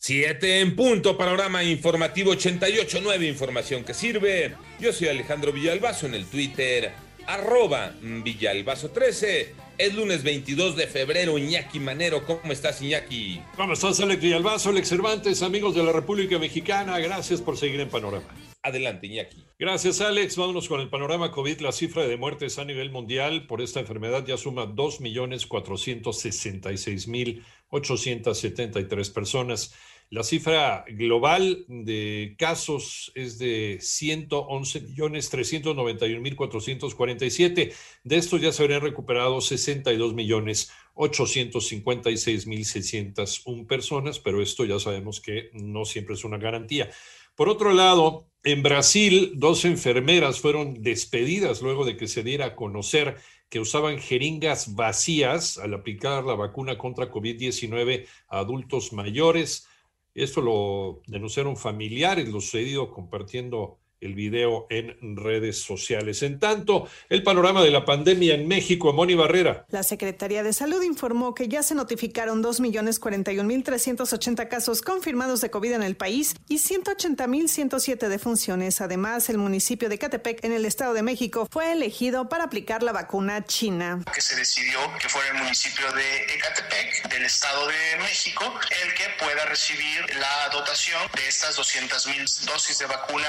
Siete en punto, panorama informativo 88.9, información que sirve. Yo soy Alejandro Villalbazo en el Twitter, arroba Villalbazo13. Es lunes 22 de febrero, Iñaki Manero. ¿Cómo estás, Iñaki? ¿Cómo estás, Alex Villalbazo, Alex Cervantes, amigos de la República Mexicana? Gracias por seguir en Panorama. Adelante, Iñaki. Gracias, Alex. Vámonos con el panorama COVID. La cifra de muertes a nivel mundial por esta enfermedad ya suma 2.466.873 personas. La cifra global de casos es de 111.391.447. De estos ya se habrían recuperado 62.856.601 personas, pero esto ya sabemos que no siempre es una garantía. Por otro lado, en Brasil, dos enfermeras fueron despedidas luego de que se diera a conocer que usaban jeringas vacías al aplicar la vacuna contra COVID-19 a adultos mayores. Esto lo denunciaron familiares, lo sucedido compartiendo el video en redes sociales. En tanto, el panorama de la pandemia en México, Moni Barrera. La Secretaría de Salud informó que ya se notificaron 2.041.380 casos confirmados de COVID en el país y 180.107 defunciones. Además, el municipio de Catepec, en el Estado de México, fue elegido para aplicar la vacuna china. Que se decidió que fuera el municipio de Ecatepec, del Estado de México, el que pueda recibir la dotación de estas 200.000 dosis de vacuna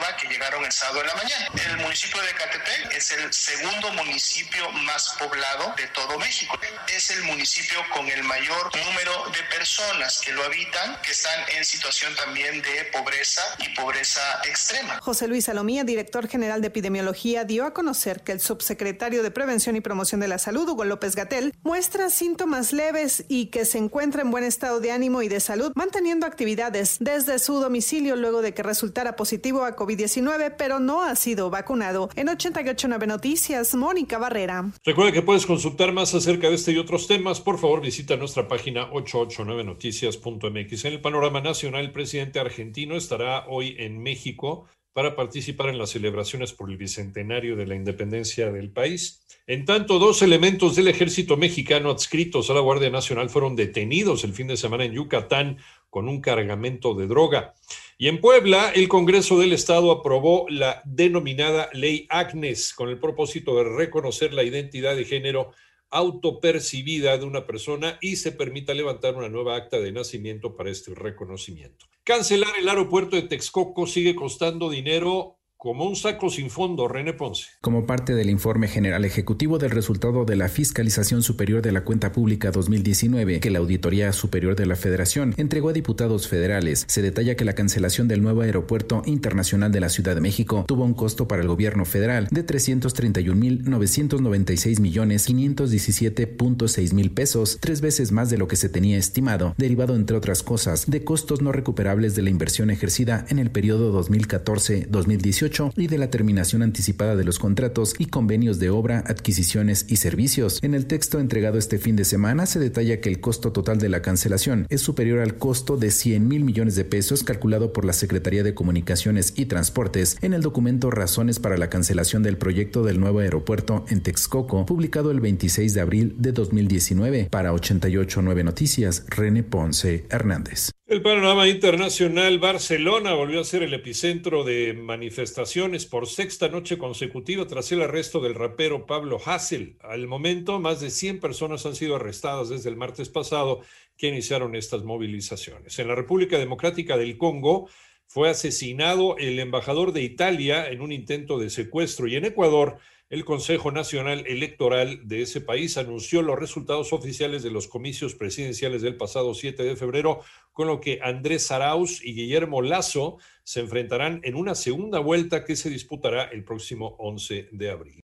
Sinovac que llegaron el sábado en la mañana. El municipio de Catepec es el segundo municipio más poblado de todo México. Es el municipio con el mayor número de personas que lo habitan, que están en situación también de pobreza y pobreza extrema. José Luis Salomía, director general de epidemiología, dio a conocer que el subsecretario de Prevención y Promoción de la Salud, Hugo López Gatel, muestra síntomas leves y que se encuentra en buen estado de ánimo y de salud, manteniendo actividades desde su domicilio luego de que resultara positivo a COVID. 19 pero no ha sido vacunado. En 889 Noticias, Mónica Barrera. Recuerda que puedes consultar más acerca de este y otros temas. Por favor, visita nuestra página 889noticias.mx. En el panorama nacional, el presidente argentino estará hoy en México para participar en las celebraciones por el bicentenario de la independencia del país. En tanto, dos elementos del ejército mexicano adscritos a la Guardia Nacional fueron detenidos el fin de semana en Yucatán con un cargamento de droga. Y en Puebla, el Congreso del Estado aprobó la denominada Ley Agnes con el propósito de reconocer la identidad de género autopercibida de una persona y se permita levantar una nueva acta de nacimiento para este reconocimiento. Cancelar el aeropuerto de Texcoco sigue costando dinero como un saco sin fondo, René Ponce. Como parte del informe general ejecutivo del resultado de la Fiscalización Superior de la Cuenta Pública 2019 que la Auditoría Superior de la Federación entregó a diputados federales, se detalla que la cancelación del nuevo aeropuerto internacional de la Ciudad de México tuvo un costo para el gobierno federal de 331.996 millones 517.6 mil pesos, tres veces más de lo que se tenía estimado, derivado entre otras cosas de costos no recuperables de la inversión ejercida en el periodo 2014-2018 y de la terminación anticipada de los contratos y convenios de obra, adquisiciones y servicios. En el texto entregado este fin de semana se detalla que el costo total de la cancelación es superior al costo de 100 mil millones de pesos calculado por la Secretaría de Comunicaciones y Transportes en el documento Razones para la cancelación del proyecto del nuevo aeropuerto en Texcoco, publicado el 26 de abril de 2019. Para 889 Noticias, René Ponce Hernández. El panorama internacional, Barcelona volvió a ser el epicentro de manifestaciones por sexta noche consecutiva tras el arresto del rapero Pablo Hassel. Al momento, más de 100 personas han sido arrestadas desde el martes pasado que iniciaron estas movilizaciones. En la República Democrática del Congo fue asesinado el embajador de Italia en un intento de secuestro y en Ecuador el Consejo Nacional Electoral de ese país anunció los resultados oficiales de los comicios presidenciales del pasado 7 de febrero, con lo que Andrés Arauz y Guillermo Lazo se enfrentarán en una segunda vuelta que se disputará el próximo 11 de abril.